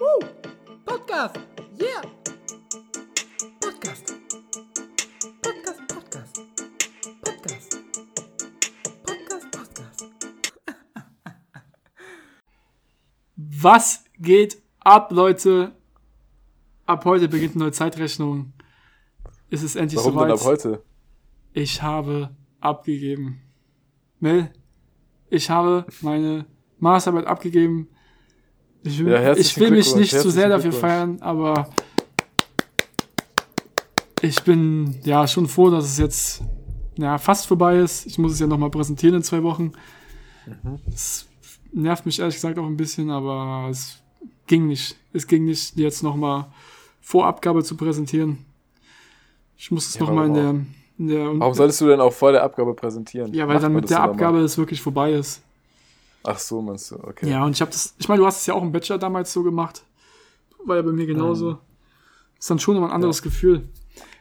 Woo! Podcast! Yeah! Podcast! Podcast, Podcast! Podcast! Podcast, Podcast! Was geht ab, Leute? Ab heute beginnt eine neue Zeitrechnung. Es ist endlich Warum denn soweit. ab heute? Ich habe abgegeben. Mel, ich habe meine Masterarbeit abgegeben. Ich will, Ja, ich will mich nicht zu sehr dafür feiern, aber ich bin ja schon froh, dass es jetzt ja, fast vorbei ist. Ich muss es ja nochmal präsentieren in zwei Wochen. Es nervt mich ehrlich gesagt auch ein bisschen, aber es ging nicht. Es ging nicht, jetzt nochmal vor Abgabe zu präsentieren. Ich muss es Ja, nochmal in der, warum in der Warum solltest du denn auch vor der Abgabe präsentieren? ja, weil Macht dann mit der Abgabe es wirklich vorbei ist. Ach so, meinst du, okay. Ja, und ich habe das, ich meine, du hast es ja auch im Bachelor damals so gemacht. War ja bei mir genauso. Ist dann schon immer ein anderes Gefühl.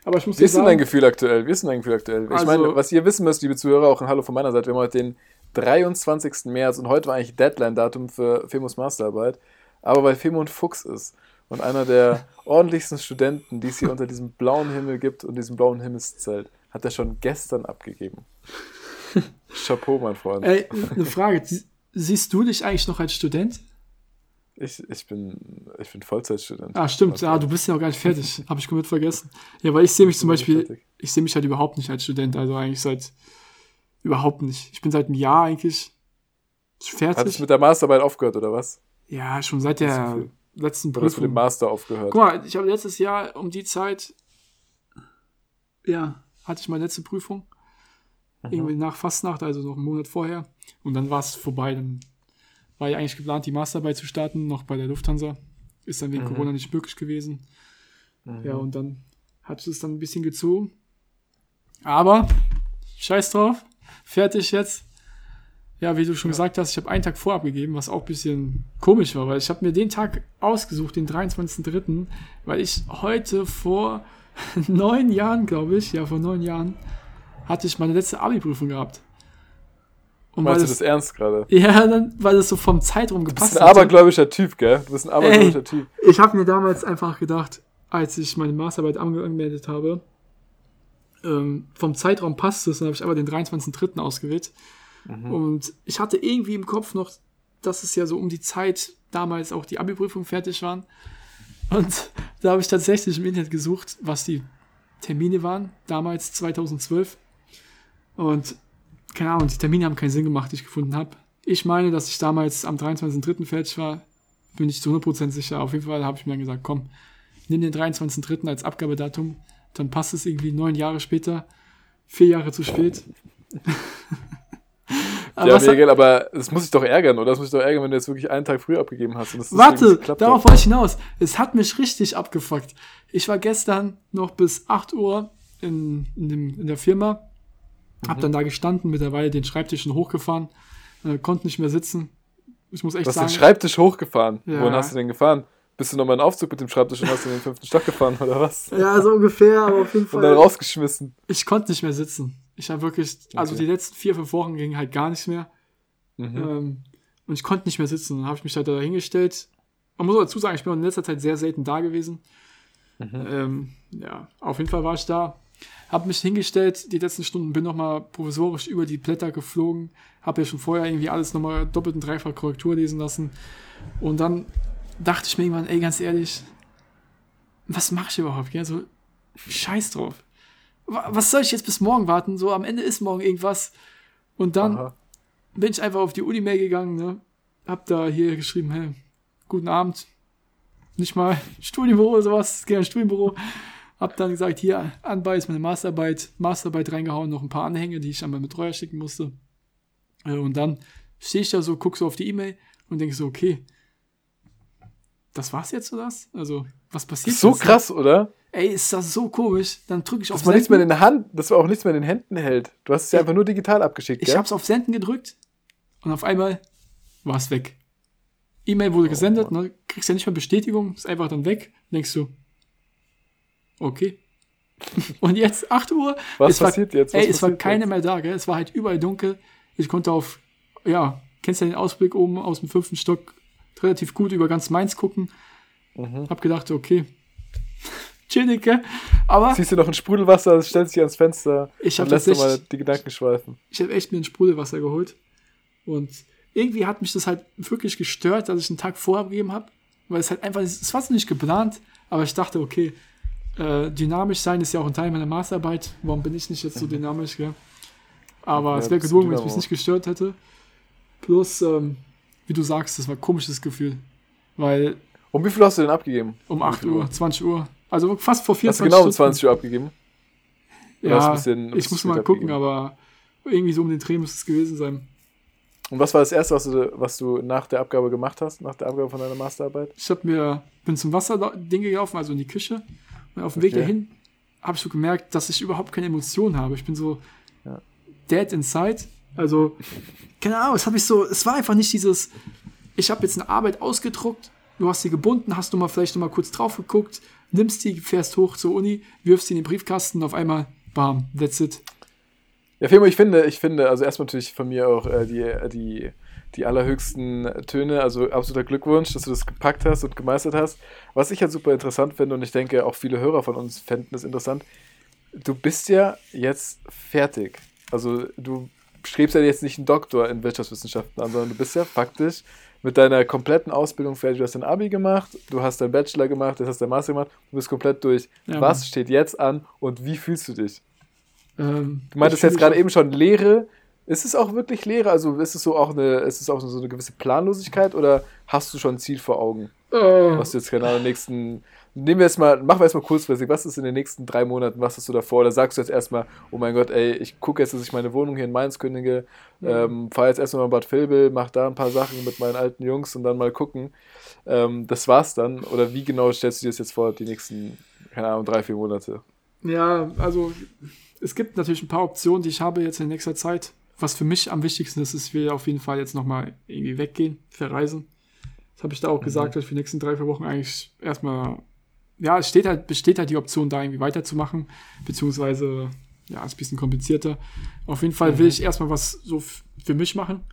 Aber ich muss Wie ist denn dein Gefühl aktuell? Wie ist denn dein Gefühl aktuell? Ich Also- meine, was ihr wissen müsst, liebe Zuhörer, auch ein Hallo von meiner Seite, wir haben heute den 23. März und heute war eigentlich Deadline-Datum für Femos Masterarbeit. Aber weil Femo ein Fuchs ist und einer der ordentlichsten Studenten, die es hier unter diesem blauen Himmel gibt und diesem blauen Himmelszelt, hat er schon gestern abgegeben. Chapeau, mein Freund. ey, eine Frage. Sie- Siehst du dich eigentlich noch als Student? Ich, ich, bin, ich bin Vollzeitstudent. Ah, stimmt. Ja, du bist ja auch gar nicht fertig. Habe ich komplett vergessen. Ja, weil ich sehe mich zum Beispiel, fertig. ich sehe mich halt überhaupt nicht als Student. Also eigentlich seit, überhaupt nicht. Ich bin seit einem Jahr eigentlich Hat es fertig. mit der Masterarbeit aufgehört, oder was? Ja, schon seit der viel. letzten Oder hast du mit dem Prüfung. Master aufgehört? Guck mal, ich habe letztes Jahr um die Zeit, ja, hatte ich meine letzte Prüfung. Mhm. Irgendwie nach Fastnacht, also noch einen Monat vorher. Und dann war es vorbei. Dann war ja eigentlich geplant, die Masterarbeit zu starten, noch bei der Lufthansa. Ist dann wegen Mhm. Corona nicht möglich gewesen. Ja, und dann hat es dann ein bisschen gezogen. Aber, scheiß drauf, fertig jetzt. Ja, wie du schon gesagt hast, ich habe einen Tag vorabgegeben, was auch ein bisschen komisch war, weil ich habe mir den Tag ausgesucht, den 23.03., weil ich heute vor neun Jahren, glaube ich, ja, vor neun Jahren, hatte ich meine letzte Abi-Prüfung gehabt. Und Meinst du das, das ernst gerade? ja, dann, weil das so vom Zeitraum Du bist gepasst ein abergläubischer Typ, gell? Du bist ein abergläubischer Typ. ich habe mir damals einfach gedacht, als ich meine Masterarbeit ange- angemeldet habe, ähm, vom Zeitraum passt es, dann habe ich aber den 23.03. ausgewählt. Und ich hatte irgendwie im Kopf noch, dass es ja so um die Zeit damals auch die Abi-Prüfung fertig waren. Und da habe ich tatsächlich im Internet gesucht, was die Termine waren, damals 2012. Und keine Ahnung, die Termine haben keinen Sinn gemacht, die ich gefunden habe. Ich meine, dass ich damals am 23.03. fertig war, bin ich zu 100% sicher. Auf jeden Fall habe ich mir dann gesagt, komm, nimm den 23.03. als Abgabedatum, dann passt es irgendwie neun Jahre später, vier Jahre zu spät. Aber Ja, Miguel, aber das muss dich doch ärgern, oder? Das muss dich doch ärgern, wenn du jetzt wirklich einen Tag früher abgegeben hast. Warte, darauf wollte ich hinaus. Es hat mich richtig abgefuckt. Ich war gestern noch bis 8 Uhr in, in, dem, in der Firma, hab Mhm. dann da gestanden, mittlerweile den Schreibtisch schon hochgefahren, äh, konnte nicht mehr sitzen. Ich muss echt Du hast sagen, den Schreibtisch hochgefahren. Ja. Wohin hast du denn gefahren? Bist du nochmal in den Aufzug mit dem Schreibtisch und hast in den fünften Stock gefahren, oder was? ja, so ungefähr, aber auf jeden Und dann Fall. rausgeschmissen. Ich konnte nicht mehr sitzen. Ich habe wirklich, also Okay. die letzten vier, fünf Wochen ging halt gar nichts mehr. Mhm. Ähm, und ich konnte nicht mehr sitzen. Dann habe ich mich halt da hingestellt. Man muss auch dazu sagen, ich bin in letzter Zeit sehr selten da gewesen. Mhm. Ähm, ja, auf jeden Fall war ich da. Habe mich hingestellt, die letzten Stunden bin nochmal provisorisch über die Blätter geflogen. Habe ja schon vorher irgendwie alles nochmal doppelt und dreifach Korrektur lesen lassen. Und dann dachte ich mir irgendwann, ey, ganz ehrlich, was mache ich überhaupt? Ja, so, scheiß drauf. Wa- Was soll ich jetzt bis morgen warten? So, am Ende ist morgen irgendwas. Und dann Aha. bin ich einfach auf die Uni-Mail gegangen, ne? Hab da hier geschrieben, hey, guten Abend. Nicht mal Studienbüro oder sowas, ins Studienbüro. Hab dann gesagt, hier, anbei ist meine Masterarbeit, Masterarbeit reingehauen, noch ein paar Anhänge, die ich an meinen Betreuer schicken musste. Äh, Und dann stehe ich da so, guck so auf die E-Mail und denke so, okay, das war's jetzt oder was? Also, was passiert So jetzt? krass, oder? Ey, ist das so komisch. Dann drücke ich auf Dass man nichts mehr Senden. in der Hand, dass man auch nichts mehr in den Händen hält. Du hast es ja einfach nur digital abgeschickt, Ich gell? hab's auf Senden gedrückt und auf einmal war es weg. E-Mail wurde gesendet, ne? kriegst ja nicht mehr Bestätigung, ist einfach dann weg. Denkst du, okay. Und jetzt 8 Uhr. Was es war, passiert jetzt? Was ey, es war keiner mehr da, gell? Es war halt überall dunkel. Ich konnte auf, ja, kennst du ja den Ausblick oben aus dem fünften Stock relativ gut über ganz Mainz gucken. Hab gedacht, okay, chillig, gell? Aber Siehst du noch ein Sprudelwasser, stellst dich ans Fenster Ich und hab lässt du mal die Gedanken schweifen. ich habe echt mir ein Sprudelwasser geholt. Und irgendwie hat mich das halt wirklich gestört, dass ich einen Tag vorher gegeben habe. Weil es halt einfach, es war so nicht geplant, aber ich dachte, okay, äh, dynamisch sein ist ja auch ein Teil meiner Masterarbeit. Warum bin ich nicht jetzt so dynamisch, gell? Aber Ja, es wäre gelogen, wenn es Dynamo. mich nicht gestört hätte. Plus, ähm, wie du sagst, das war ein komisches Gefühl. Weil Um wie viel hast du denn abgegeben? um Wie 8 viel Uhr, 20 Uhr, also fast vor Hast 24 du genau um Stunden. 20 Uhr abgegeben? Hast Ja, bisschen- ich muss mal gucken, abgegeben? aber irgendwie so um den Dreh muss es gewesen sein. Und was war das Erste, was du, was du nach der Abgabe gemacht hast, nach der Abgabe von deiner Masterarbeit? Ich hab mir, bin zum Wasserding gelaufen, also in die Küche. Und auf dem Weg Okay. dahin habe ich so gemerkt, dass ich überhaupt keine Emotionen habe. Ich bin so Ja. dead inside. Also, keine Ahnung, es habe ich so, es war einfach nicht dieses, ich habe jetzt eine Arbeit ausgedruckt, du hast sie gebunden, hast du mal vielleicht noch mal kurz drauf geguckt, nimmst die, fährst hoch zur Uni, wirfst sie in den Briefkasten und auf einmal, bam, that's it. Ja, Femo, ich finde, ich finde, also erstmal natürlich von mir auch äh, die, die, die allerhöchsten Töne, also absoluter Glückwunsch, dass du das gepackt hast und gemeistert hast. Was ich halt super interessant finde und ich denke auch viele Hörer von uns fänden es interessant, du bist ja jetzt fertig. Also du strebst ja jetzt nicht einen Doktor in Wirtschaftswissenschaften an, sondern du bist ja faktisch mit deiner kompletten Ausbildung fertig. Du hast dein Abi gemacht, du hast deinen Bachelor gemacht, du hast dein Master gemacht, du bist komplett durch. Ja, Was steht jetzt an und wie fühlst du dich? Ähm, Du meintest jetzt gerade eben schon Lehre. Ist es auch wirklich Lehre? Also ist es so auch eine, ist es auch so eine gewisse Planlosigkeit oder hast du schon ein Ziel vor Augen? Äh, Was du jetzt keine Ahnung, nächsten. Nehmen wir jetzt mal, machen wir erstmal kurzfristig, was ist in den nächsten drei Monaten, was hast du davor? Oder sagst du jetzt erstmal, oh mein Gott, ey, ich gucke jetzt, dass ich meine Wohnung hier in Mainz kündige, ähm, fahre jetzt erstmal nach Bad Vilbel, mach da ein paar Sachen mit meinen alten Jungs und dann mal gucken. Ähm, das war's dann. Oder wie genau stellst du dir das jetzt vor, die nächsten, keine Ahnung, drei, vier Monate? Ja, also es gibt natürlich ein paar Optionen, die ich habe jetzt in nächster Zeit. Was für mich am wichtigsten ist, ist, will auf jeden Fall jetzt nochmal irgendwie weggehen, verreisen. Das habe ich da auch gesagt, dass ich für die nächsten drei, vier Wochen eigentlich erstmal, ja, es steht halt, besteht halt die Option, da irgendwie weiterzumachen, beziehungsweise, ja, ist ein bisschen komplizierter. Auf jeden Fall will ich erstmal was so für mich machen,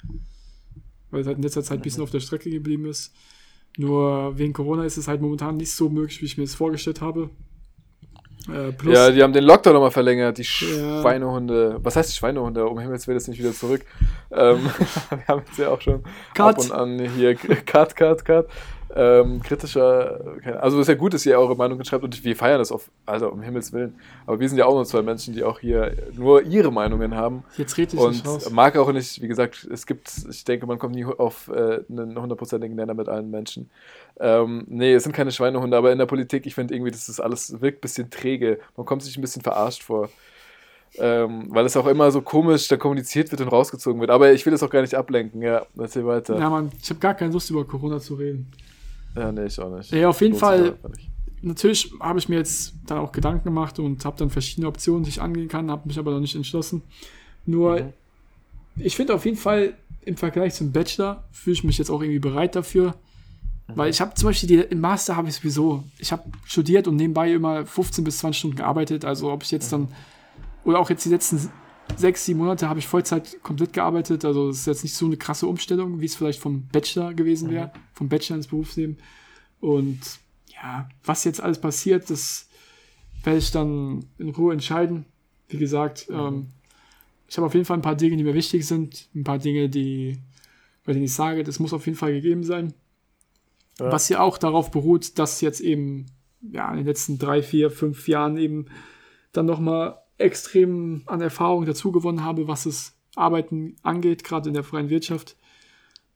weil es halt in letzter Zeit ein bisschen auf der Strecke geblieben ist. Nur wegen Corona ist es halt momentan nicht so möglich, wie ich mir das vorgestellt habe. Äh, Ja, die haben den Lockdown nochmal verlängert, die Ja. Schweinehunde. Was heißt Schweinehunde? Um Himmels Willen ist nicht wieder zurück. Ähm, wir haben jetzt ja auch schon Cut. ab und an hier Cut, Cut, Cut. Ähm, kritischer, keine- also ist ja gut, dass ihr eure Meinung schreibt und wir feiern das auf, also um Himmels Willen. Aber wir sind ja auch nur zwei Menschen, die auch hier nur ihre Meinungen haben. Jetzt rede ich Und nicht raus. mag auch nicht, wie gesagt, es gibt, ich denke, man kommt nie auf äh, einen hundertprozentigen Nenner mit allen Menschen. Ähm, nee, es sind keine Schweinehunde, aber in der Politik, ich finde irgendwie, das ist alles, wirkt ein bisschen träge. Man kommt sich ein bisschen verarscht vor. Ähm, weil es auch immer so komisch da kommuniziert wird und rausgezogen wird. Aber ich will das auch gar nicht ablenken, ja. Erzähl weiter. Ja, Mann, ich habe gar keine Lust, über Corona zu reden. Ja, nee, ich auch nicht. Ja, auf jeden sich Fall. Natürlich habe ich mir jetzt dann auch Gedanken gemacht und habe dann verschiedene Optionen, die ich angehen kann, habe mich aber noch nicht entschlossen. Nur, Mhm. ich finde auf jeden Fall im Vergleich zum Bachelor fühle ich mich jetzt auch irgendwie bereit dafür. Mhm. Weil ich habe zum Beispiel die, im Master habe ich sowieso, ich habe studiert und nebenbei immer 15 bis 20 Stunden gearbeitet. Also ob ich jetzt dann, oder auch jetzt die letzten sechs, sieben Monate habe ich Vollzeit komplett gearbeitet. Also es ist jetzt nicht so eine krasse Umstellung, wie es vielleicht vom Bachelor gewesen wäre, vom Bachelor ins Berufsleben. Und ja, was jetzt alles passiert, das werde ich dann in Ruhe entscheiden. Wie gesagt, ähm, ich habe auf jeden Fall ein paar Dinge, die mir wichtig sind, ein paar Dinge, die, bei denen ich sage, das muss auf jeden Fall gegeben sein. Ja. Was ja auch darauf beruht, dass jetzt eben ja, in den letzten drei, vier, fünf Jahren eben dann nochmal extrem an Erfahrung dazu gewonnen habe, was das Arbeiten angeht, gerade in der freien Wirtschaft.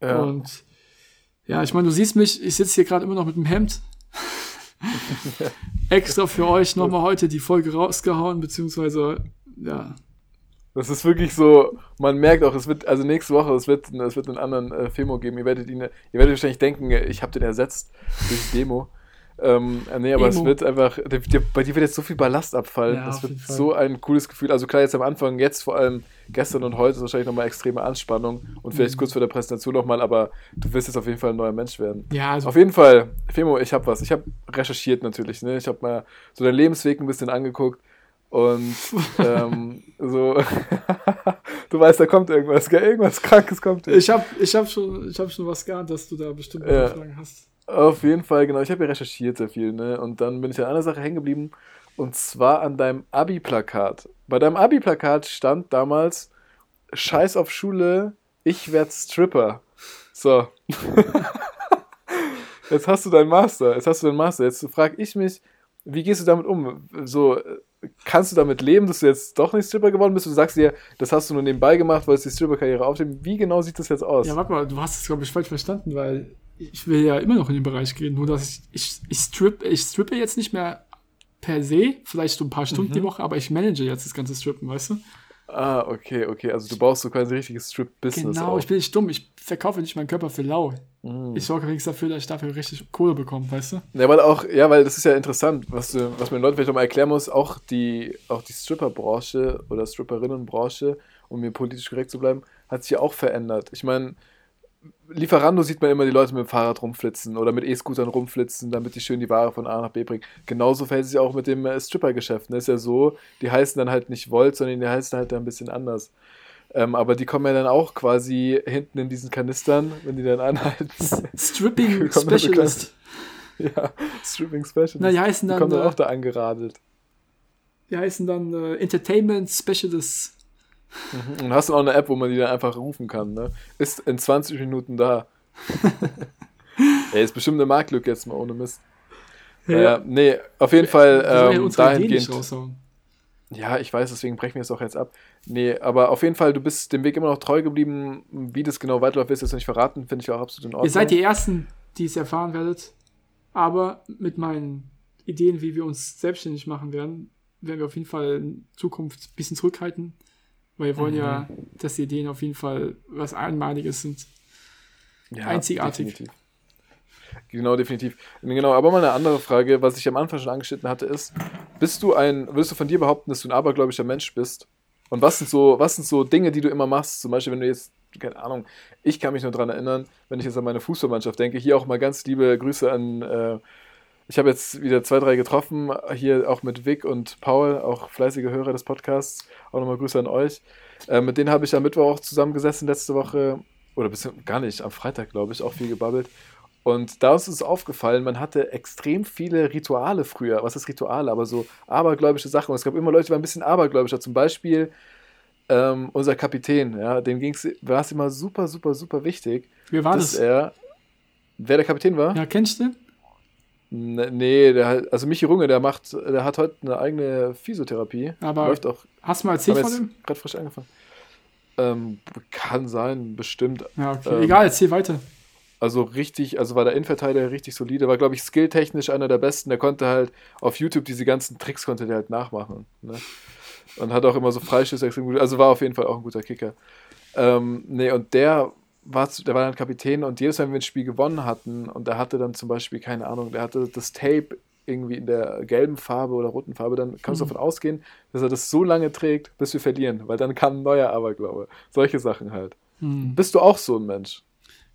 Ja. Und ja, ich meine, du siehst mich, ich sitze hier gerade immer noch mit dem Hemd. Extra für euch nochmal heute die Folge rausgehauen, beziehungsweise, ja, Das ist wirklich so, man merkt auch, es wird, also nächste Woche, es wird, es wird einen anderen äh, Femo geben. Ihr werdet ihn, ihr werdet wahrscheinlich denken, ich habe den ersetzt durch Demo. Ähm, äh, nee, aber es Emo. wird einfach, der, der, bei dir wird jetzt so viel Ballast abfallen. Ja, das wird so ein cooles Gefühl. Also klar, jetzt am Anfang, jetzt vor allem gestern und heute ist wahrscheinlich nochmal extreme Anspannung und vielleicht Mhm. kurz vor der Präsentation nochmal, aber du wirst jetzt auf jeden Fall ein neuer Mensch werden. ja, also Auf jeden Fall, Femo, ich habe was. Ich habe recherchiert natürlich. Ne? Ich habe mal so deinen Lebensweg ein bisschen angeguckt und ähm, so, du weißt, da kommt irgendwas, gell? irgendwas Krankes kommt. ich habe ich hab schon, ich hab schon was geahnt, dass du da bestimmt Ja. Fragen hast. Auf jeden Fall, genau. Ich habe ja recherchiert sehr viel, ne? Und dann bin ich an einer Sache hängen geblieben. Und zwar an deinem Abi-Plakat. Bei deinem Abi-Plakat stand damals: Scheiß auf Schule, ich werd Stripper. So. Jetzt hast du deinen Master. Jetzt hast du deinen Master. Jetzt frage ich mich, wie gehst du damit um? So, kannst du damit leben, dass du jetzt doch nicht Stripper geworden bist? Du sagst dir, das hast du nur nebenbei gemacht, weil es die Stripper-Karriere aufnehmen. Wie genau sieht das jetzt aus? Ja, warte mal, du hast es, glaube ich, falsch verstanden, weil ich will ja immer noch in den Bereich gehen, nur dass ich, ich, ich, strip, ich strippe jetzt nicht mehr per se, vielleicht so ein paar Stunden die Woche, aber ich manage jetzt das ganze Strippen, weißt du? Ah, okay, okay. Also du baust so quasi ein richtiges Strip-Business Genau, auf. ich bin nicht dumm, ich verkaufe nicht meinen Körper für lau. Mhm. Ich sorge wenigstens dafür, dass ich dafür richtig Kohle bekomme, weißt du? Ja, weil auch, ja, weil das ist ja interessant, was, du, was man den Leuten vielleicht nochmal erklären muss, auch die, auch die Stripper-Branche oder Stripperinnen-Branche, um mir politisch korrekt zu bleiben, hat sich ja auch verändert. Ich meine, Lieferando sieht man immer die Leute mit dem Fahrrad rumflitzen oder mit E-Scootern rumflitzen, damit die schön die Ware von A nach B bringen. Genauso verhält es sich auch mit dem äh, Stripper-Geschäft. Ne? Ist ja so, die heißen dann halt nicht Volt, sondern die heißen halt dann ein bisschen anders. Ähm, aber die kommen ja dann auch quasi hinten in diesen Kanistern, wenn die dann anhalten. Stripping Specialist. ja, Stripping Specialist. Na, die heißen die dann, kommen dann äh, auch da angeradelt. Die heißen dann äh, Entertainment Specialists. Mhm. Und hast du auch eine App, wo man die dann einfach rufen kann, ne? Ist in 20 Minuten da. Ey, ist bestimmt eine Marktlücke jetzt mal ohne Mist. Ja, nee, auf jeden Fall ja ähm, Ideen dahingehend. Ja, ich weiß, deswegen brechen wir es auch jetzt ab. Nee, aber auf jeden Fall, du bist dem Weg immer noch treu geblieben. Wie das genau weiterläuft, wirst du jetzt nicht verraten. Finde ich auch absolut in Ordnung. Ihr seid die Ersten, die es erfahren werdet. Aber mit meinen Ideen, wie wir uns selbstständig machen werden, werden wir auf jeden Fall in Zukunft ein bisschen zurückhalten. Weil wir wollen ja, Mhm. dass die Ideen auf jeden Fall was Einmaliges sind. Ja, Einzigartig. Definitiv. Genau, definitiv. Genau, aber mal eine andere Frage, was ich am Anfang schon angeschnitten hatte, ist, bist du ein, würdest du von dir behaupten, dass du ein abergläubischer Mensch bist? Und was sind so, was sind so Dinge, die du immer machst? Zum Beispiel, wenn du jetzt, keine Ahnung, ich kann mich nur daran erinnern, wenn ich jetzt an meine Fußballmannschaft denke, hier auch mal ganz liebe Grüße an, äh, ich habe jetzt wieder zwei, drei getroffen, hier auch mit Vic und Paul, auch fleißige Hörer des Podcasts, auch nochmal Grüße an euch. Äh, mit denen habe ich am Mittwoch auch zusammengesessen letzte Woche, oder bis, gar nicht, am Freitag, glaube ich, auch viel gebabbelt. Und da ist es aufgefallen, man hatte extrem viele Rituale früher. Was ist Rituale? Aber so abergläubische Sachen. Und es gab immer Leute, die waren ein bisschen abergläubischer. Zum Beispiel ähm, unser Kapitän, ja, dem ging's, war es immer super, super, super wichtig, Wer war dass das? er. Wer der Kapitän war? Ja, kennst du Nee, der, also Michi Runge, der macht, der hat heute eine eigene Physiotherapie. Aber Läuft auch. Hast du mal erzählt von dem? gerade frisch angefangen. Ähm, kann sein, bestimmt. Ja, okay. ähm, Egal, erzähl weiter. Also richtig, also war der Innenverteidiger richtig solide, war glaube ich skilltechnisch einer der besten. Der konnte halt auf YouTube diese ganzen Tricks konnte der halt nachmachen. Ne? Und hat auch immer so Freischüsse extrem gut. Also war auf jeden Fall auch ein guter Kicker. Ähm, nee, und der war, zu- der war dann Kapitän und jedes Mal, wenn wir ein Spiel gewonnen hatten und der hatte dann zum Beispiel, keine Ahnung, der hatte das Tape irgendwie in der gelben Farbe oder roten Farbe, dann kannst du Mhm. davon ausgehen, dass er das so lange trägt, bis wir verlieren, weil dann kam ein neuer Aberglaube. Solche Sachen halt. Hm. Bist du auch so ein Mensch?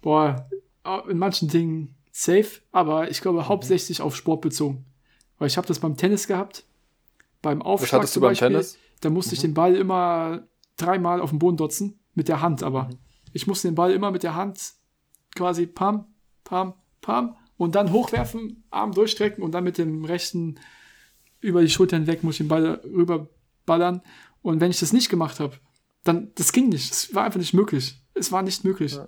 Boah, in manchen Dingen safe, aber ich glaube hauptsächlich auf Sport bezogen. Weil ich habe das beim Tennis gehabt. Beim Aufschlag hattest du zum beim Beispiel, Tennis? da musste ich den Ball immer dreimal auf den Boden dotzen. Mit der Hand aber. Ich musste den Ball immer mit der Hand quasi pam, pam, pam und dann hochwerfen, Arm durchstrecken und dann mit dem rechten über die Schulter hinweg muss ich den Ball rüberballern. Und wenn ich das nicht gemacht habe, dann, das ging nicht. Es war einfach nicht möglich. Es war nicht möglich. Ja.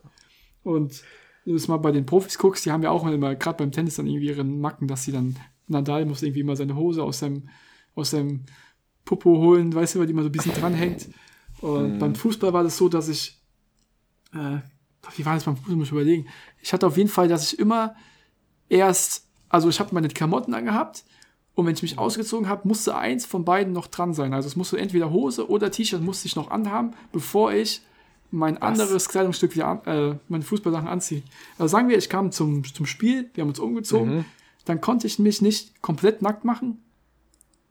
Und wenn du das mal bei den Profis guckst, die haben ja auch immer, gerade beim Tennis, dann irgendwie ihren Macken, dass sie dann, Nadal muss irgendwie immer seine Hose aus seinem, aus seinem Popo holen, weißt du, weil die immer so ein bisschen dranhängt. Und Mhm. beim Fußball war das so, dass ich, äh, wie war das beim Fußball, muss ich überlegen. Ich hatte auf jeden Fall, dass ich immer erst, also ich habe meine Klamotten angehabt und wenn ich mich ausgezogen habe, musste eins von beiden noch dran sein. Also es musste entweder Hose oder T-Shirt musste ich noch anhaben, bevor ich mein anderes Kleidungsstück wieder an, äh, meine Fußballsachen anziehe. Also sagen wir, ich kam zum, zum Spiel, wir haben uns umgezogen, Mhm. dann konnte ich mich nicht komplett nackt machen.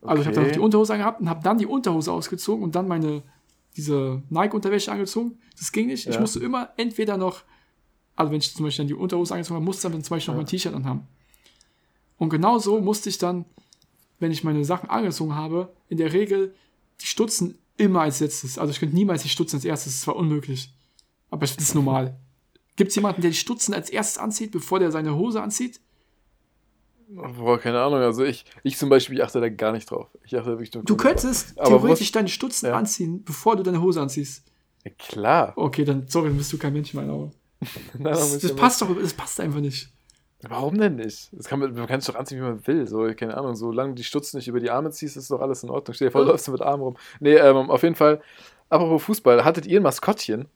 Also ich habe dann noch Okay. die Unterhose angehabt und habe dann die Unterhose ausgezogen und dann meine diese Nike-Unterwäsche angezogen. Das ging nicht. Ich Ja. musste immer entweder noch, also wenn ich zum Beispiel dann die Unterhose angezogen habe, musste ich dann zum Beispiel noch Ja. mein T-Shirt anhaben. Und genau so musste ich dann, wenn ich meine Sachen angezogen habe, in der Regel die Stutzen immer als letztes. Also ich könnte niemals die Stutzen als erstes, das war unmöglich. Aber das ist normal. Gibt es jemanden, der die Stutzen als erstes anzieht, bevor der seine Hose anzieht? Boah, keine Ahnung. Also ich, ich zum Beispiel, ich achte da gar nicht drauf. Ich achte wirklich nur Du könntest Aber theoretisch deine Stutzen Ja. anziehen, bevor du deine Hose anziehst. Ja, klar. Okay, dann, sorry, dann bist du kein Mensch in meinen Augen. Nein, Das, das passt doch, das passt einfach nicht. Warum denn nicht? Das kann man, man kann es doch anziehen, wie man will. So, keine Ahnung, solange du die Stutzen nicht über die Arme ziehst, ist doch alles in Ordnung. Stell dir vor, läufst du mit Armen rum. Nee, ähm, auf jeden Fall. Apropos Fußball, hattet ihr ein Maskottchen?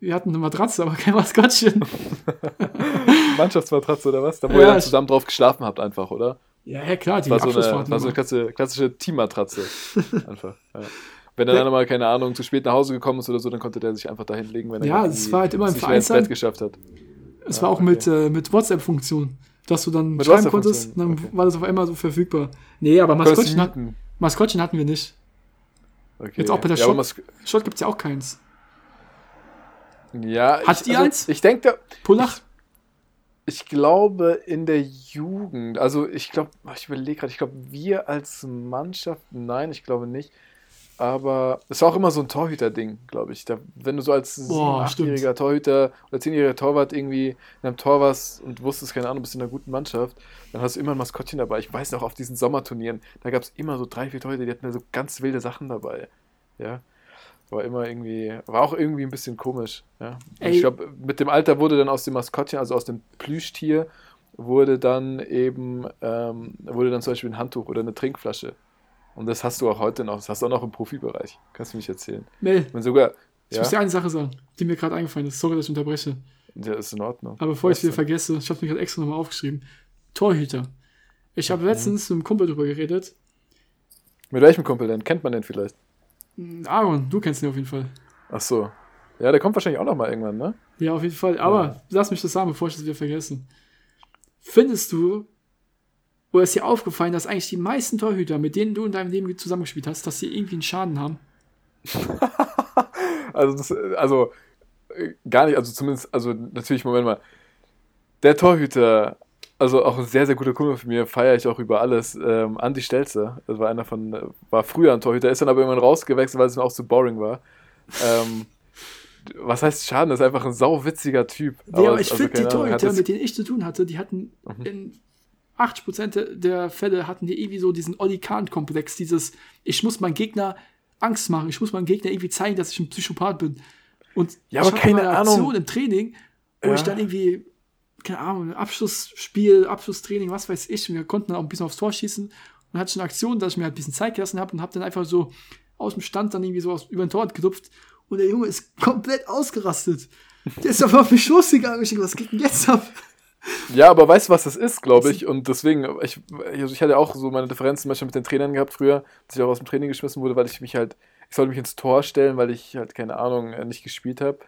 Wir hatten eine Matratze, aber kein Maskottchen. Mannschaftsmatratze oder was? Da wo Ja, ihr dann zusammen drauf geschlafen habt, einfach, oder? Ja, ja klar, die war so eine, war so eine klassische, klassische Teammatratze. Einfach. Ja. Wenn dann einer mal, keine Ahnung, zu spät nach Hause gekommen ist oder so, dann konnte der sich einfach da hinlegen, wenn er Ja, es war halt immer im Vereinsheim. Bett geschafft hat. Es war auch okay. mit, äh, mit WhatsApp-Funktion, dass du dann Mit schreiben konntest, WhatsApp-Funktion, dann okay. war das auf einmal so verfügbar. Nee, aber Maskottchen, hat? Maskottchen hatten wir nicht. Okay. Jetzt auch bei der ja, Mas- Schott gibt es ja auch keins. ja, Hattet ich, ihr also, eins? Ich denke, Pullach? Ich glaube in der Jugend, also ich glaube, ich überlege gerade, ich glaube, wir als Mannschaft, nein, ich glaube nicht. Aber es war auch immer so ein Torhüter-Ding, glaube ich. Da, wenn du so als Boah, 7-, 8-jähriger Torhüter oder 10-jähriger Torwart irgendwie in einem Tor warst und wusstest, keine Ahnung, bist in einer guten Mannschaft, dann hast du immer ein Maskottchen dabei. Ich weiß noch, auf diesen Sommerturnieren, da gab es immer so drei, vier Torhüter, die hatten da so ganz wilde Sachen dabei. Ja. War immer irgendwie, war auch irgendwie ein bisschen komisch. Ja. Ich glaube, mit dem Alter wurde dann aus dem Maskottchen, also aus dem Plüschtier, wurde dann eben, ähm, wurde dann zum Beispiel ein Handtuch oder eine Trinkflasche. Und das hast du auch heute noch. Das hast du auch noch im Profibereich. Kannst du mich erzählen. Mel, Und sogar, ich ja, muss dir eine Sache sagen, die mir gerade eingefallen ist. Sorry, dass ich unterbreche. der ist in Ordnung. Aber bevor ich es wieder vergesse, ich habe mir gerade extra nochmal aufgeschrieben. Torhüter. Ich Mhm. habe letztens mit einem Kumpel drüber geredet. Mit welchem Kumpel denn? Kennt man den vielleicht? Aaron, du kennst ihn auf jeden Fall. Ach so. Ja, der kommt wahrscheinlich auch noch mal irgendwann, ne? Ja, auf jeden Fall. Aber lass mich das sagen, bevor ich das wieder vergesse. Findest du, oder ist dir aufgefallen, dass eigentlich die meisten Torhüter, mit denen du in deinem Leben zusammengespielt hast, dass sie irgendwie einen Schaden haben? Also, das, also äh, gar nicht, also zumindest, also natürlich, Moment mal. Der Torhüter, also auch ein sehr, sehr guter Kumpel von mir, feiere ich auch über alles. Ähm, Andi Stelzer, das war einer von, war früher ein Torhüter, ist dann aber irgendwann rausgewechselt, weil es mir auch zu boring war. Ähm, was heißt Schaden? Das ist einfach ein sauwitziger Typ. Ja, aber ich also, finde, die Torhüter, mit denen ich zu tun hatte, die hatten Mhm. in 80% der Fälle hatten die irgendwie so diesen Olli Kahn-Komplex, dieses, ich muss meinem Gegner Angst machen, ich muss meinem Gegner irgendwie zeigen, dass ich ein Psychopath bin. Und Ja, ich aber hatte keine Ahnung. Im Training, wo Ja. ich dann irgendwie, keine Ahnung, Abschlussspiel, Abschlusstraining, was weiß ich, wir konnten dann auch ein bisschen aufs Tor schießen und hatte ich eine Aktion, dass ich mir halt ein bisschen Zeit gelassen habe und habe dann einfach so aus dem Stand dann irgendwie so aus, über den Tor gedupft und der Junge ist komplett ausgerastet. Der ist einfach auf mich losgegangen. Ich denke, was geht denn jetzt ab? Ja, aber weißt du, was das ist, glaube ich? Und deswegen, ich, also ich hatte auch so meine Differenzen manchmal mit den Trainern gehabt früher, dass ich auch aus dem Training geschmissen wurde, weil ich mich halt, ich sollte mich ins Tor stellen, weil ich halt, keine Ahnung, äh, nicht gespielt habe.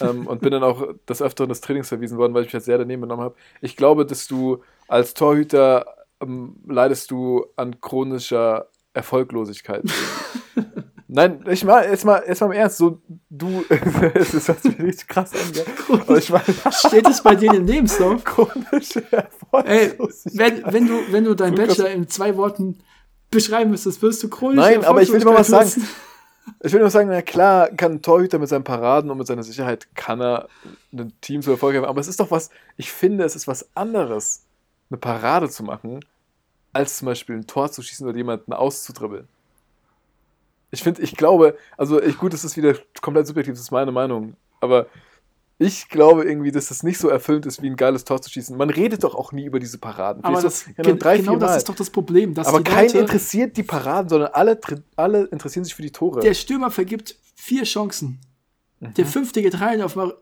ähm, und bin dann auch des Öfteren des Trainings verwiesen worden, weil ich mich halt sehr daneben genommen habe. Ich glaube, dass du als Torhüter ähm, leidest du an chronischer Erfolglosigkeit. Nein, ich mal, jetzt mal, jetzt mal im Ernst, so, du, es ist das richtig krass an? Aber ich meine, Steht es bei denen im Lebenslauf? chronische Ey, Erfolglosigkeit. wenn, wenn, du, wenn du deinen. Bachelor in zwei Worten beschreiben müsstest, wirst du chronisch. Nein, aber ich will dir mal was sagen. Ich will nur sagen, na klar, kann ein Torhüter mit seinen Paraden und mit seiner Sicherheit kann er ein Team zu Erfolg haben. Aber es ist doch was, ich finde, es ist was anderes, eine Parade zu machen, als zum Beispiel ein Tor zu schießen oder jemanden auszudribbeln. Ich finde, ich glaube, also ich, gut, es ist wieder komplett subjektiv, das ist meine Meinung. Aber ich glaube irgendwie, dass das nicht so erfüllend ist, wie ein geiles Tor zu schießen. Man redet doch auch nie über diese Paraden. Aber das, so, ja, nur gen- drei, genau das ist doch das Problem. Dass Aber kein Leute, interessiert die Paraden, sondern alle, alle interessieren sich für die Tore. der Stürmer vergibt vier Chancen. Mhm. Der fünfte geht rein, auf mal,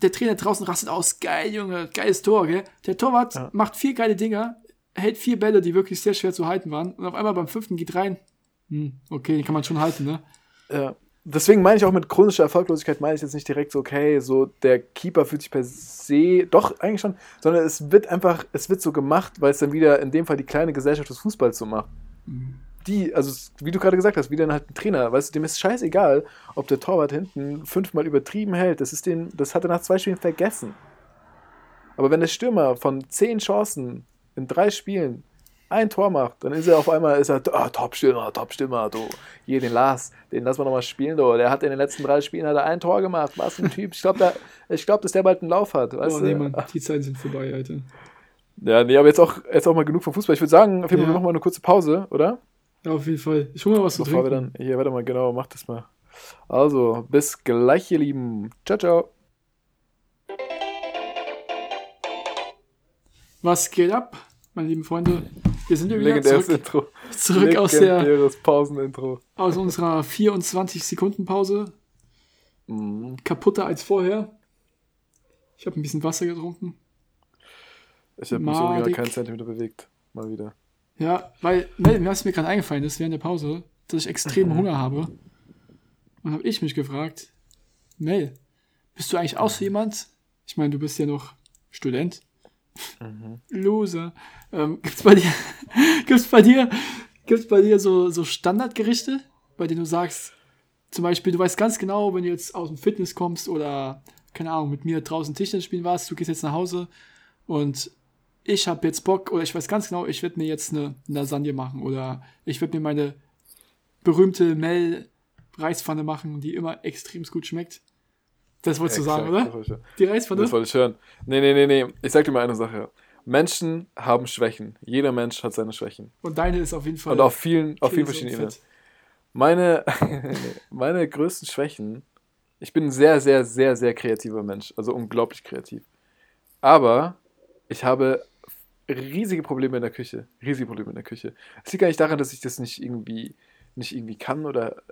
der Trainer draußen rastet aus. Geil, Junge, geiles Tor, gell? Der Torwart Ja. macht vier geile Dinger, hält vier Bälle, die wirklich sehr schwer zu halten waren. Und auf einmal beim fünften geht rein. Hm, okay, den kann man schon halten, ne? Ja. Deswegen meine ich auch mit chronischer Erfolglosigkeit, meine ich jetzt nicht direkt so, okay, so der Keeper fühlt sich per se, doch eigentlich schon, sondern es wird einfach, es wird so gemacht, weil es dann wieder in dem Fall die kleine Gesellschaft des Fußballs so macht. Die, also wie du gerade gesagt hast, wie dann halt ein Trainer, weißt du, dem ist scheißegal, ob der Torwart hinten fünfmal übertrieben hält, das ist den, das hat er nach zwei Spielen vergessen. Aber wenn der Stürmer von zehn Chancen in drei Spielen ein Tor macht, dann ist er auf einmal, ist er, ah, Top-Stürmer, Top-Stürmer, du. Hier, den Lars, den lassen wir nochmal spielen, du. Der hat in den letzten drei Spielen hat er ein Tor gemacht. Was ein Typ. Ich glaube, glaub, dass der bald einen Lauf hat. Weißt Oh, du? nee, Mann, die Zeiten sind vorbei, Alter. Ja, nee, aber jetzt auch, jetzt auch mal genug vom Fußball. Ich würde sagen, auf jeden Fall Ja. machen wir eine kurze Pause, oder? Ja, auf jeden Fall. Ich hole mal was zu Bevor wir trinken. dann, hier, warte mal, genau, mach das mal. Also, bis gleich, ihr Lieben. Ciao, ciao. Was geht ab, meine lieben Freunde? Wir sind ja wieder Legendäres zurück, Intro. zurück aus, der, Pausenintro. aus unserer 24-Sekunden-Pause. Mhm. Kaputter als vorher. Ich habe ein bisschen Wasser getrunken. Ich habe mich original Madig. keinen Zentimeter bewegt. Mal wieder. Ja, weil, Mel, was mir gerade eingefallen ist während der Pause, dass ich extrem Mhm. Hunger habe. Und habe ich mich gefragt, Mel, bist du eigentlich auch so jemand? Ich meine, du bist ja noch Student. Mhm. Loser. Ähm, gibt's bei dir, gibt's bei dir, gibt's bei dir so, so Standardgerichte, bei denen du sagst, zum Beispiel, du weißt ganz genau, wenn du jetzt aus dem Fitness kommst oder, keine Ahnung, mit mir draußen Tischtennis spielen warst, du gehst jetzt nach Hause und ich habe jetzt Bock, oder ich weiß ganz genau, ich werde mir jetzt eine Lasagne machen oder ich werde mir meine berühmte Mel Reispfanne machen, die immer extrem gut schmeckt. Das wolltest du sagen, oder? Die Reispfanne? Das wollte ich hören. Nee, nee, nee, nee. Ich sag dir mal eine Sache. Menschen haben Schwächen. Jeder Mensch hat seine Schwächen. Und deine ist auf jeden Fall. Und auf vielen, auf vielen verschiedenen Ebenen. Meine, meine größten Schwächen, ich bin ein sehr, sehr, sehr, sehr kreativer Mensch, also unglaublich kreativ. Aber ich habe riesige Probleme in der Küche. Riesige Probleme in der Küche. Es liegt gar nicht daran, dass ich das nicht irgendwie, nicht irgendwie kann oder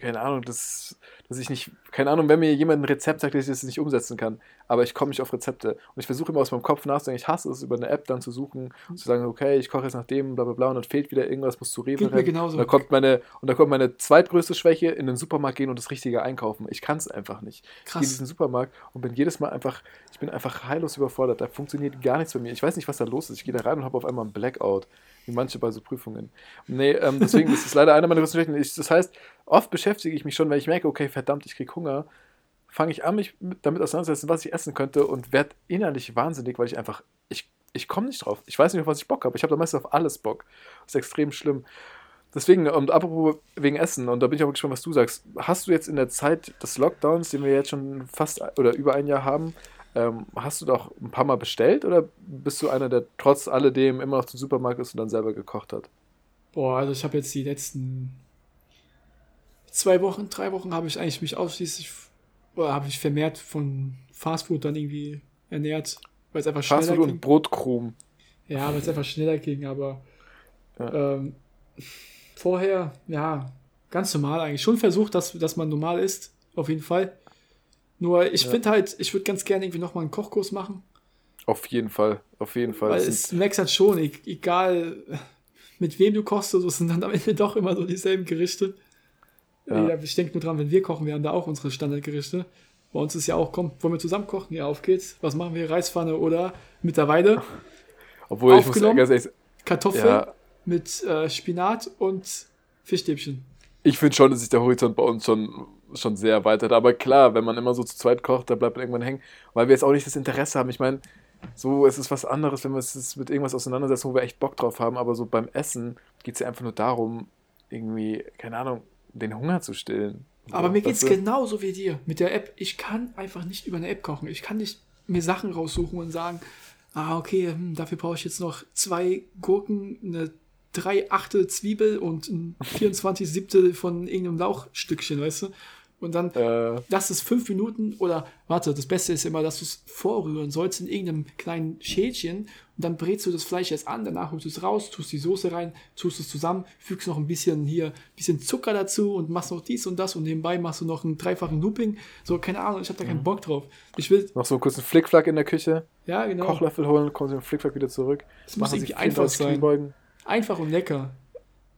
keine Ahnung, dass, dass ich nicht, keine Ahnung, wenn mir jemand ein Rezept sagt, dass ich das nicht umsetzen kann. Aber ich komme nicht auf Rezepte. Und ich versuche immer aus meinem Kopf nachzudenken. Ich hasse es, über eine App dann zu suchen und zu sagen, okay, ich koche jetzt nach dem, bla bla bla, und dann fehlt wieder irgendwas, muss zu Rewe Geht mir rennen. genauso. Und da kommt meine, und da kommt meine zweitgrößte Schwäche, in den Supermarkt gehen und das Richtige einkaufen. Ich kann es einfach nicht. Ich gehe in Krass. diesen Supermarkt und bin jedes Mal einfach, ich bin einfach heillos überfordert. Da funktioniert gar nichts bei mir. Ich weiß nicht, was da los ist. Ich gehe da rein und habe auf einmal einen Blackout. Wie manche bei so Prüfungen. Nee, ähm, deswegen ist es leider einer meiner größten Schwächen. Das heißt, oft beschäftige ich mich schon, weil ich merke, okay, verdammt, ich kriege Hunger, fange ich an, mich mit- damit auseinanderzusetzen, was ich essen könnte und werde innerlich wahnsinnig, weil ich einfach, ich, ich komme nicht drauf. Ich weiß nicht, auf was ich Bock habe. Ich habe da meistens auf alles Bock. Das ist extrem schlimm. Deswegen, und apropos wegen Essen, und da bin ich auch gespannt, was du sagst. Hast du jetzt in der Zeit des Lockdowns, den wir jetzt schon fast oder über ein Jahr haben, ähm, hast du doch ein paar Mal bestellt oder bist du einer, der trotz alledem immer noch zum Supermarkt ist und dann selber gekocht hat? Boah, also ich habe jetzt die letzten zwei Wochen, drei Wochen habe ich eigentlich mich ausschließlich oder habe ich vermehrt von Fastfood dann irgendwie ernährt, weil es einfach schneller Fastfood ging. und Brotkrumen. Ja, weil es einfach schneller ging, aber Ja. ähm, vorher, ja, ganz normal eigentlich. Schon versucht, dass, dass man normal isst, auf jeden Fall. Nur ich Ja. finde halt, ich würde ganz gerne irgendwie nochmal einen Kochkurs machen. Auf jeden Fall, auf jeden Fall. Weil es merkst halt schon, e- egal mit wem du kochst, so sind dann am Ende doch immer so dieselben Gerichte. Ja. Ich denke nur dran, wenn wir kochen, wir haben da auch unsere Standardgerichte. Bei uns ist ja auch, komm, wollen wir zusammen kochen? Ja, auf geht's. Was machen wir? Reispfanne oder mittlerweile obwohl ich muss ganz ehrlich sagen, Kartoffeln ja, mit äh, Spinat und Fischstäbchen. ich finde schon, dass sich der Horizont bei uns schon, schon sehr erweitert. Aber klar, wenn man immer so zu zweit kocht, da bleibt man irgendwann hängen, weil wir jetzt auch nicht das Interesse haben. Ich meine, so es ist was anderes, wenn wir uns mit irgendwas auseinandersetzen, wo wir echt Bock drauf haben. Aber so beim Essen geht es ja einfach nur darum, irgendwie, keine Ahnung, den Hunger zu stillen. Aber mir geht's Weißt du? genauso wie dir mit der App. Ich kann einfach nicht über eine App kochen. Ich kann nicht mir Sachen raussuchen und sagen, ah, okay, hm, dafür brauche ich jetzt noch zwei Gurken, eine drei Achte Zwiebel und ein 24 Siebtel von irgendeinem Lauchstückchen, weißt du? Und dann Äh, lass es fünf Minuten oder warte, das Beste ist immer, dass du es vorrühren sollst in irgendeinem kleinen Schälchen und dann brätst du das Fleisch erst an, danach holst du es raus, tust die Soße rein, tust es zusammen, fügst noch ein bisschen hier, bisschen Zucker dazu und machst noch dies und das und nebenbei machst du noch einen dreifachen Looping. So, keine Ahnung, ich habe da Mhm. keinen Bock drauf. Ich will, noch so kurz einen Flickflack in der Küche, ja genau, Kochlöffel holen, kommen sie mit dem Flickflack wieder zurück. es muss irgendwie sich einfach 34 sein. Einfach und lecker.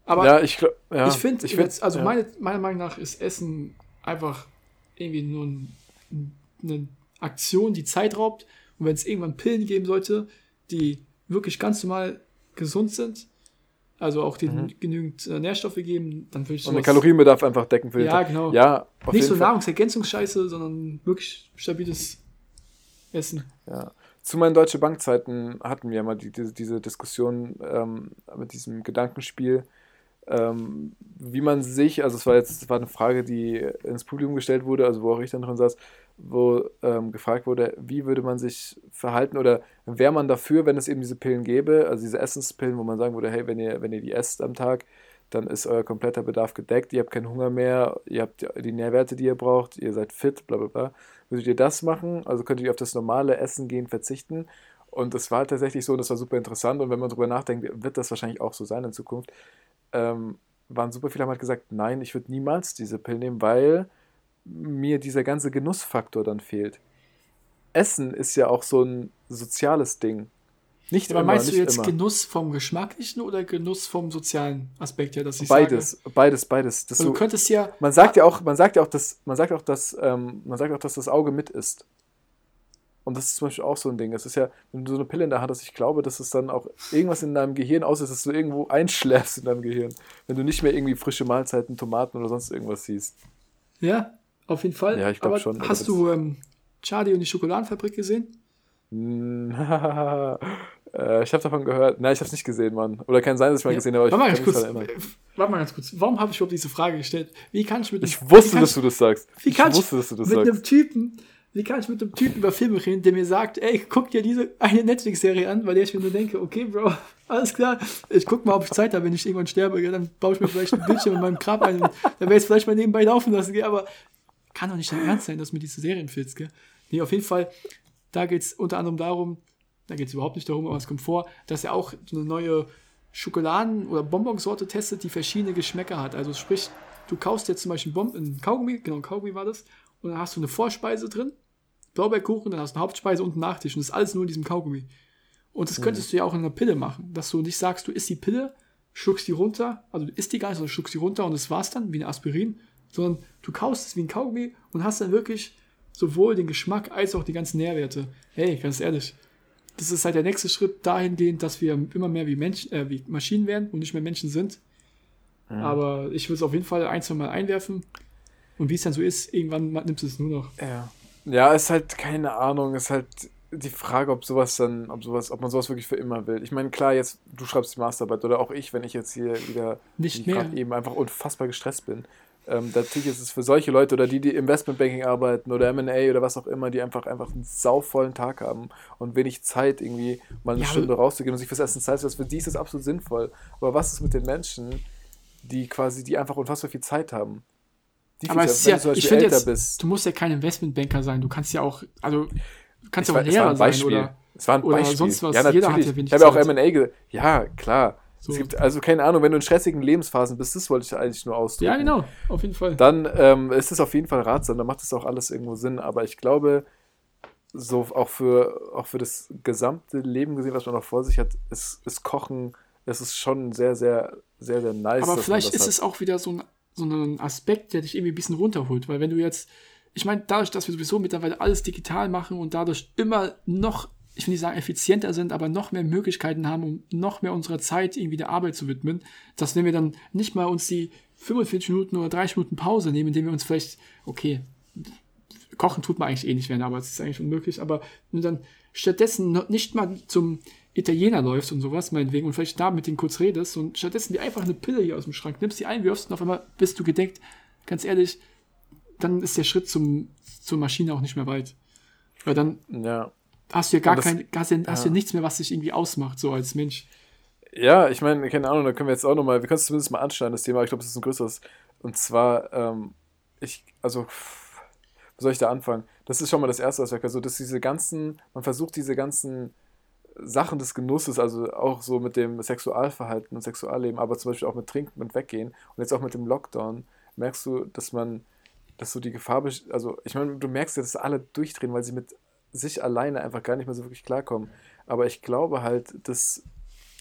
Aber Ja, ich glaube, ja, ich finde, also ja. meine, meiner Meinung nach ist Essen einfach irgendwie nur ein, ein, eine Aktion, die Zeit raubt. Und wenn es irgendwann Pillen geben sollte, die wirklich ganz normal gesund sind, also auch denen genügend äh, Nährstoffe geben, dann würde ich Mhm. Und den sowas- Kalorienbedarf einfach decken den Ja, genau. Ja, nicht so. Nahrungsergänzungsscheiße, sondern wirklich stabiles Essen. Ja. zu meinen Deutsche Bankzeiten hatten wir mal die, diese, diese Diskussion ähm, mit diesem Gedankenspiel, ähm, wie man sich, also es war jetzt, es war eine Frage, die ins Publikum gestellt wurde, also wo auch ich dann drin saß, wo ähm, gefragt wurde, wie würde man sich verhalten oder wäre man dafür, wenn es eben diese Pillen gäbe, also diese Essenspillen, wo man sagen würde, hey, wenn ihr, wenn ihr die esst am Tag, dann ist euer kompletter Bedarf gedeckt, ihr habt keinen Hunger mehr, ihr habt die Nährwerte, die ihr braucht, ihr seid fit, bla bla bla. Würdet ihr das machen? Also könntet ihr auf das normale Essen gehen verzichten? Und das war tatsächlich so und das war super interessant. Und wenn man darüber nachdenkt, wird das wahrscheinlich auch so sein in Zukunft. Ähm, waren super viele haben halt gesagt, nein, ich würde niemals diese Pillen nehmen, weil mir dieser ganze Genussfaktor dann fehlt. Essen ist ja auch so ein soziales Ding. Nicht Aber immer, meinst du jetzt immer. Genuss vom geschmacklichen oder Genuss vom sozialen Aspekt her, dass ich Beides, sage? beides, beides. Das Weil du könntest ja, man sagt ja auch, man sagt ja auch, dass, man sagt auch, dass, ähm, man sagt auch, dass das Auge mit ist. Und das ist zum Beispiel auch so ein Ding. Es ist ja, wenn du so eine Pille in der Hand hast, ich glaube, dass es dann auch irgendwas in deinem Gehirn auslöst, dass du irgendwo einschläfst in deinem Gehirn. Wenn du nicht mehr irgendwie frische Mahlzeiten, Tomaten oder sonst irgendwas siehst. ja, auf jeden Fall. Ja, ich glaub Aber schon, Hast du ähm, Charlie und die Schokoladenfabrik gesehen? Hm, äh, ich habe davon gehört. Nein, ich habe es nicht gesehen, Mann. Oder kann sein, dass ich mal Ja. gesehen habe, ich Warte mal ganz kurz. äh, Warte mal ganz kurz. Warum habe ich überhaupt diese Frage gestellt? Wie kann ich mit Ich einem- wusste, dass du das sagst. Wie Ich kann wusste, dass du das mit einem sagst. Typen, wie kann ich mit einem Typen über Filme reden, der mir sagt, ey, guck dir diese eine Netflix-Serie an, bei der ich mir nur denke, okay, Bro, alles klar, ich guck mal, ob ich Zeit habe, wenn ich irgendwann sterbe, gell, dann baue ich mir vielleicht ein Bildschirm in meinem Grab ein und dann werde ich es vielleicht mal nebenbei laufen lassen, gell, aber kann doch nicht dein Ernst sein, dass du mir diese Serien filzt, gell. Nee, auf jeden Fall, da geht es unter anderem darum, da geht es überhaupt nicht darum, aber es kommt vor, dass er auch eine neue Schokoladen- oder Bonbonsorte testet, die verschiedene Geschmäcker hat. Also sprich, du kaufst jetzt zum Beispiel Bon ein Kaugummi, genau, Kaugummi war das, und dann hast du eine Vorspeise drin, Blaubeerkuchen, dann hast du eine Hauptspeise und einen Nachtisch und das ist alles nur in diesem Kaugummi. Und das könntest du ja auch in einer Pille machen, dass du nicht sagst, du isst die Pille, schluckst die runter, also du isst die gar nicht, sondern schluckst die runter und das war's dann, wie eine Aspirin, sondern du kaufst es wie ein Kaugummi und hast dann wirklich sowohl den Geschmack als auch die ganzen Nährwerte. Hey, ganz ehrlich, das ist halt der nächste Schritt dahingehend, dass wir immer mehr wie, Menschen, äh, wie Maschinen werden und nicht mehr Menschen sind. Aber ich will es auf jeden Fall ein, zwei Mal einwerfen. Und wie es dann so ist, irgendwann nimmst du es nur noch. Ja. Ja, ist halt keine Ahnung, ist halt die Frage, ob sowas dann, ob sowas, ob man sowas wirklich für immer will. Ich meine, klar, jetzt, du schreibst die Masterarbeit oder auch ich, wenn ich jetzt hier wieder Nicht mehr. eben einfach unfassbar gestresst bin. Ähm, natürlich ist es für solche Leute oder die, die Investmentbanking arbeiten oder M&A oder was auch immer, die einfach einfach einen sauvollen Tag haben und wenig Zeit irgendwie mal eine Ja, Stunde rauszugehen und sich fürs Essen Zeit zu lassen. Für die ist das absolut sinnvoll. Aber was ist mit den Menschen, die quasi, die einfach unfassbar viel Zeit haben? Aber es ist ja, du ich finde jetzt, bist. du musst ja kein Investmentbanker sein. Du kannst ja auch, also, du kannst ja Es auch war, es war Lehrer ein sein Beispiel. oder. es war ein oder Beispiel. sonst was. Ja, Jeder hat natürlich. ja wenig ich habe ja auch. M&A gesagt. Ja, klar. So. Es gibt, also keine Ahnung, wenn du in stressigen Lebensphasen bist, das wollte ich eigentlich nur ausdrücken. Ja, genau, auf jeden Fall. Dann ähm, ist es auf jeden Fall ratsam, dann macht das auch alles irgendwo Sinn. Aber ich glaube, so auch für, auch für das gesamte Leben gesehen, was man noch vor sich hat, ist, ist Kochen, es ist schon sehr, sehr, sehr, sehr nice. Aber vielleicht ist hat. es auch wieder so ein, so ein Aspekt, der dich irgendwie ein bisschen runterholt. Weil wenn du jetzt, ich meine, dadurch, dass wir sowieso mittlerweile alles digital machen und dadurch immer noch, ich will nicht sagen effizienter sind, aber noch mehr Möglichkeiten haben, um noch mehr unserer Zeit irgendwie der Arbeit zu widmen, dass wenn wir dann nicht mal uns die 45 Minuten oder 30 Minuten Pause nehmen, indem wir uns vielleicht, okay, kochen tut man eigentlich eh nicht mehr, aber es ist eigentlich unmöglich, aber dann stattdessen nicht mal zum Italiener läufst und sowas, meinetwegen, und vielleicht da mit denen kurz redest und stattdessen dir einfach eine Pille hier aus dem Schrank nimmst, die einwirfst und auf einmal bist du gedeckt, ganz ehrlich, dann ist der Schritt zum, zur Maschine auch nicht mehr weit. Weil dann Ja. hast du ja gar das- kein, hast, ja, hast ja ja. nichts mehr, was dich irgendwie ausmacht, so als Mensch. Ja, ich meine, keine Ahnung, da können wir jetzt auch nochmal, wir können es zumindest mal anschneiden, das Thema, ich glaube, das ist ein größeres. Und zwar, ähm, ich, also, wo soll ich da anfangen? Das ist schon mal das erste Aspekt, also, dass diese ganzen, man versucht diese ganzen Sachen des Genusses, also auch so mit dem Sexualverhalten und Sexualleben, aber zum Beispiel auch mit Trinken und Weggehen und jetzt auch mit dem Lockdown, merkst du, dass man, dass so die Gefahr, also, ich meine, du merkst ja, dass alle durchdrehen, weil sie mit sich alleine einfach gar nicht mehr so wirklich klarkommen. Aber ich glaube halt, dass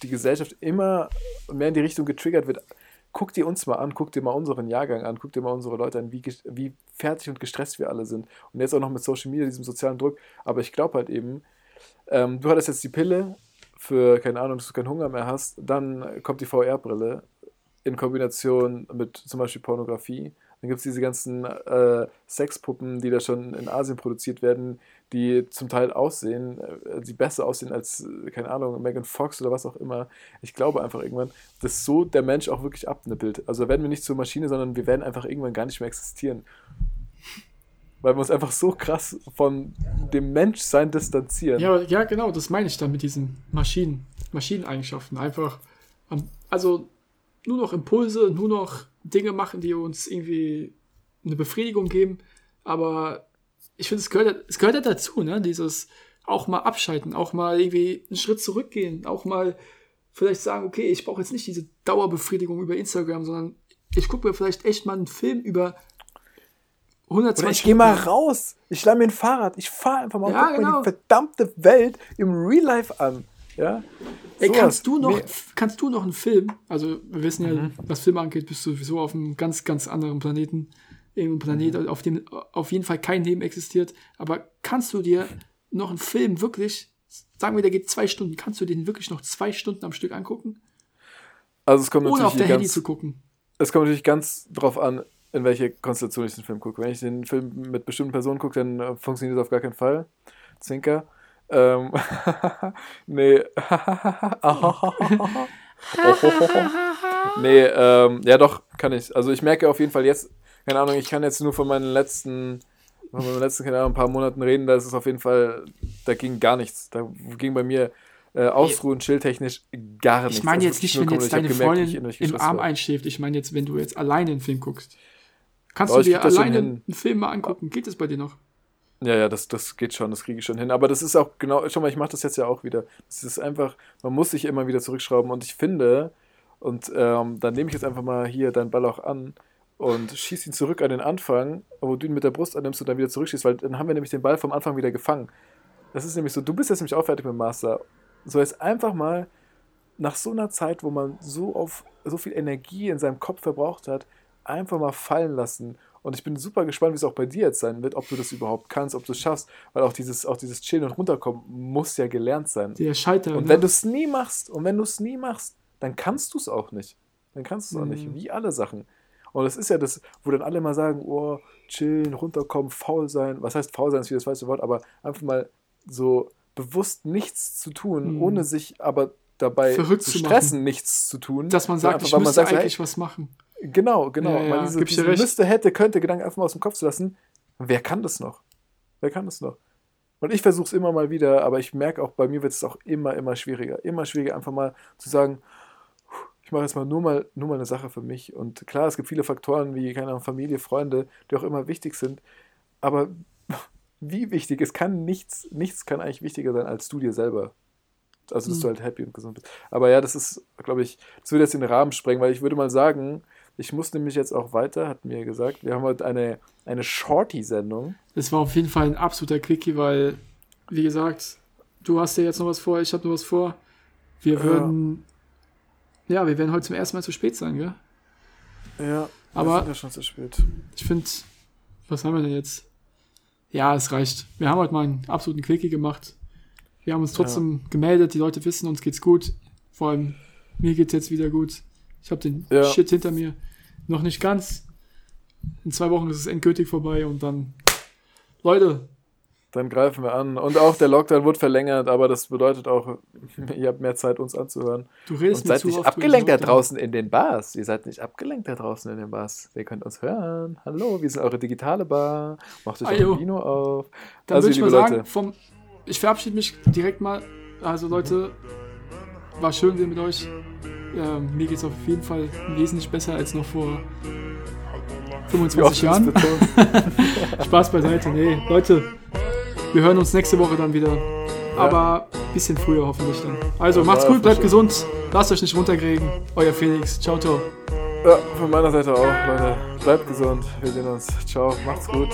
die Gesellschaft immer mehr in die Richtung getriggert wird. Guck dir uns mal an, guck dir mal unseren Jahrgang an, guck dir mal unsere Leute an, wie, wie fertig und gestresst wir alle sind. Und jetzt auch noch mit Social Media, diesem sozialen Druck. Aber ich glaube halt eben, ähm, du hattest jetzt die Pille für, keine Ahnung, dass du keinen Hunger mehr hast, dann kommt die VR-Brille in Kombination mit zum Beispiel Pornografie. Dann gibt es diese ganzen äh, Sexpuppen, die da schon in Asien produziert werden, die zum Teil aussehen, äh, die besser aussehen als, keine Ahnung, Megan Fox oder was auch immer. Ich glaube einfach irgendwann, dass so der Mensch auch wirklich abnippelt. Also werden wir nicht zur Maschine, sondern wir werden einfach irgendwann gar nicht mehr existieren. Weil wir uns einfach so krass von dem Menschsein distanzieren. Ja, ja, genau, das meine ich dann mit diesen Maschinen, Maschineneigenschaften. Einfach, also nur noch Impulse, nur noch Dinge machen, die uns irgendwie eine Befriedigung geben. Aber ich finde, es gehört, es gehört ja dazu, ne? Dieses auch mal abschalten, auch mal irgendwie einen Schritt zurückgehen, auch mal vielleicht sagen, okay, ich brauche jetzt nicht diese Dauerbefriedigung über Instagram, sondern ich gucke mir vielleicht echt mal einen Film über 120 Oder ich gehe mal raus. Ich leih mir ein Fahrrad. Ich fahre einfach mal Ja, genau. die verdammte Welt im Real Life an. Ja? Ey, Sowas. kannst du noch, kannst du noch einen Film? Also, wir wissen ja, Mhm. was Filme angeht, bist du sowieso auf einem ganz, ganz anderen Planeten. Irgendein Planet, Mhm. auf dem auf jeden Fall kein Leben existiert. Aber kannst du dir noch einen Film wirklich, sagen wir, der geht zwei Stunden, kannst du den wirklich noch zwei Stunden am Stück angucken? Also es kommt Ohne auf natürlich der Handy ganz, zu gucken. es kommt natürlich ganz drauf an, in welche Konstellation ich den Film gucke. Wenn ich den Film mit bestimmten Personen gucke, dann äh, funktioniert das auf gar keinen Fall. Zwinker. Ähm, nee. nee, ähm, ja doch, kann ich. Also ich merke auf jeden Fall jetzt, keine Ahnung, ich kann jetzt nur von meinen letzten, von meinen letzten, keine Ahnung, ein paar Monaten reden, da ist es auf jeden Fall, da ging gar nichts. Da ging bei mir äh, Ausruhen, chilltechnisch gar nichts. Ich meine Also jetzt nicht, wirklich wenn jetzt deine gemerkt, Freundin im Arm war. einschläft. Ich meine jetzt, wenn du jetzt alleine einen Film guckst. Kannst du dir alleine einen Film mal angucken? Geht das bei dir noch? Ja, ja, das, das geht schon, das kriege ich schon hin. Aber das ist auch genau, schau mal, ich mache das jetzt ja auch wieder. Das ist einfach, man muss sich immer wieder zurückschrauben. Und ich finde, und ähm, dann nehme ich jetzt einfach mal hier deinen Ball auch an und schieß ihn zurück an den Anfang, wo du ihn mit der Brust annimmst und dann wieder zurückschießt, weil dann haben wir nämlich den Ball vom Anfang wieder gefangen. Das ist nämlich so, du bist jetzt nämlich auch fertig mit dem Master. So jetzt einfach mal nach so einer Zeit, wo man so auf so viel Energie in seinem Kopf verbraucht hat, einfach mal fallen lassen. Und ich bin super gespannt, wie es auch bei dir jetzt sein wird, ob du das überhaupt kannst, ob du es schaffst, weil auch dieses, auch dieses Chillen und Runterkommen muss ja gelernt sein. Der Scheiter. Und ne? wenn du es nie machst, und wenn du es nie machst, dann kannst du es auch nicht. Dann kannst du es auch Mhm. nicht, wie alle Sachen. Und das ist ja das, wo dann alle mal sagen, oh, chillen, runterkommen, faul sein. Was heißt faul sein, ist wie das falsche Wort, aber einfach mal so bewusst nichts zu tun, Mhm. ohne sich aber dabei Verrückt zu stressen, nichts zu tun. dass man sagt, ich weil müsste sagt, hey, eigentlich was machen. Genau, genau. Ja, ja, diese, diese müsste, hätte, könnte Gedanken einfach mal aus dem Kopf zu lassen. Wer kann das noch? Wer kann das noch? Und ich versuche es immer mal wieder, aber ich merke auch, bei mir wird es auch immer, immer schwieriger. Immer schwieriger, einfach mal zu sagen, ich mache jetzt mal nur mal nur mal eine Sache für mich. Und klar, es gibt viele Faktoren wie, keine Ahnung, Familie, Freunde, die auch immer wichtig sind. Aber wie wichtig? Es kann nichts, nichts kann eigentlich wichtiger sein als du dir selber. Also, dass Mhm. du halt happy und gesund bist. Aber ja, das ist, glaube ich, das würde jetzt den Rahmen sprengen, weil ich würde mal sagen, ich muss nämlich jetzt auch weiter, hat mir gesagt. Wir haben heute eine, eine Shorty-Sendung. Das war auf jeden Fall ein absoluter Quickie, weil, wie gesagt, du hast ja jetzt noch was vor, ich habe noch was vor. Wir Ja. würden, ja, wir werden heute zum ersten Mal zu spät sein, gell? Ja, Aber- wir sind ja schon zu spät. Ich finde, was haben wir denn jetzt? Ja, es reicht. Wir haben heute mal einen absoluten Quickie gemacht. Wir haben uns trotzdem gemeldet, die Leute wissen, uns geht's gut. Vor allem, mir geht's jetzt wieder gut. Ich habe den Ja. Shit hinter mir. Noch nicht ganz. In zwei Wochen ist es endgültig vorbei und dann, Leute, Dann greifen wir an. Und auch der Lockdown wird verlängert, aber das bedeutet auch, ihr habt mehr Zeit, uns anzuhören. du redest Und seid nicht abgelenkt da draußen in den Bars. Ihr seid nicht abgelenkt da draußen in den Bars. Ihr könnt uns hören. Hallo, wir sind eure digitale Bar. Macht euch ein Vino auf. Dann also, würde ich mal sagen, Leute, vom, ich verabschiede mich direkt mal. Also Leute, war schön wieder mit euch. Ähm, mir geht es auf jeden Fall wesentlich besser als noch vor wie 25 oft Jahren. Spaß beiseite. Nee, Leute, wir hören uns nächste Woche dann wieder. Aber ein bisschen früher hoffentlich dann. Also Ja, macht's gut, bleibt schön. gesund. Lasst euch nicht runterkriegen. Euer Felix. Ciao, ciao. Ja, von meiner Seite auch, Leute. Bleibt gesund. Wir sehen uns. Ciao. Macht's gut.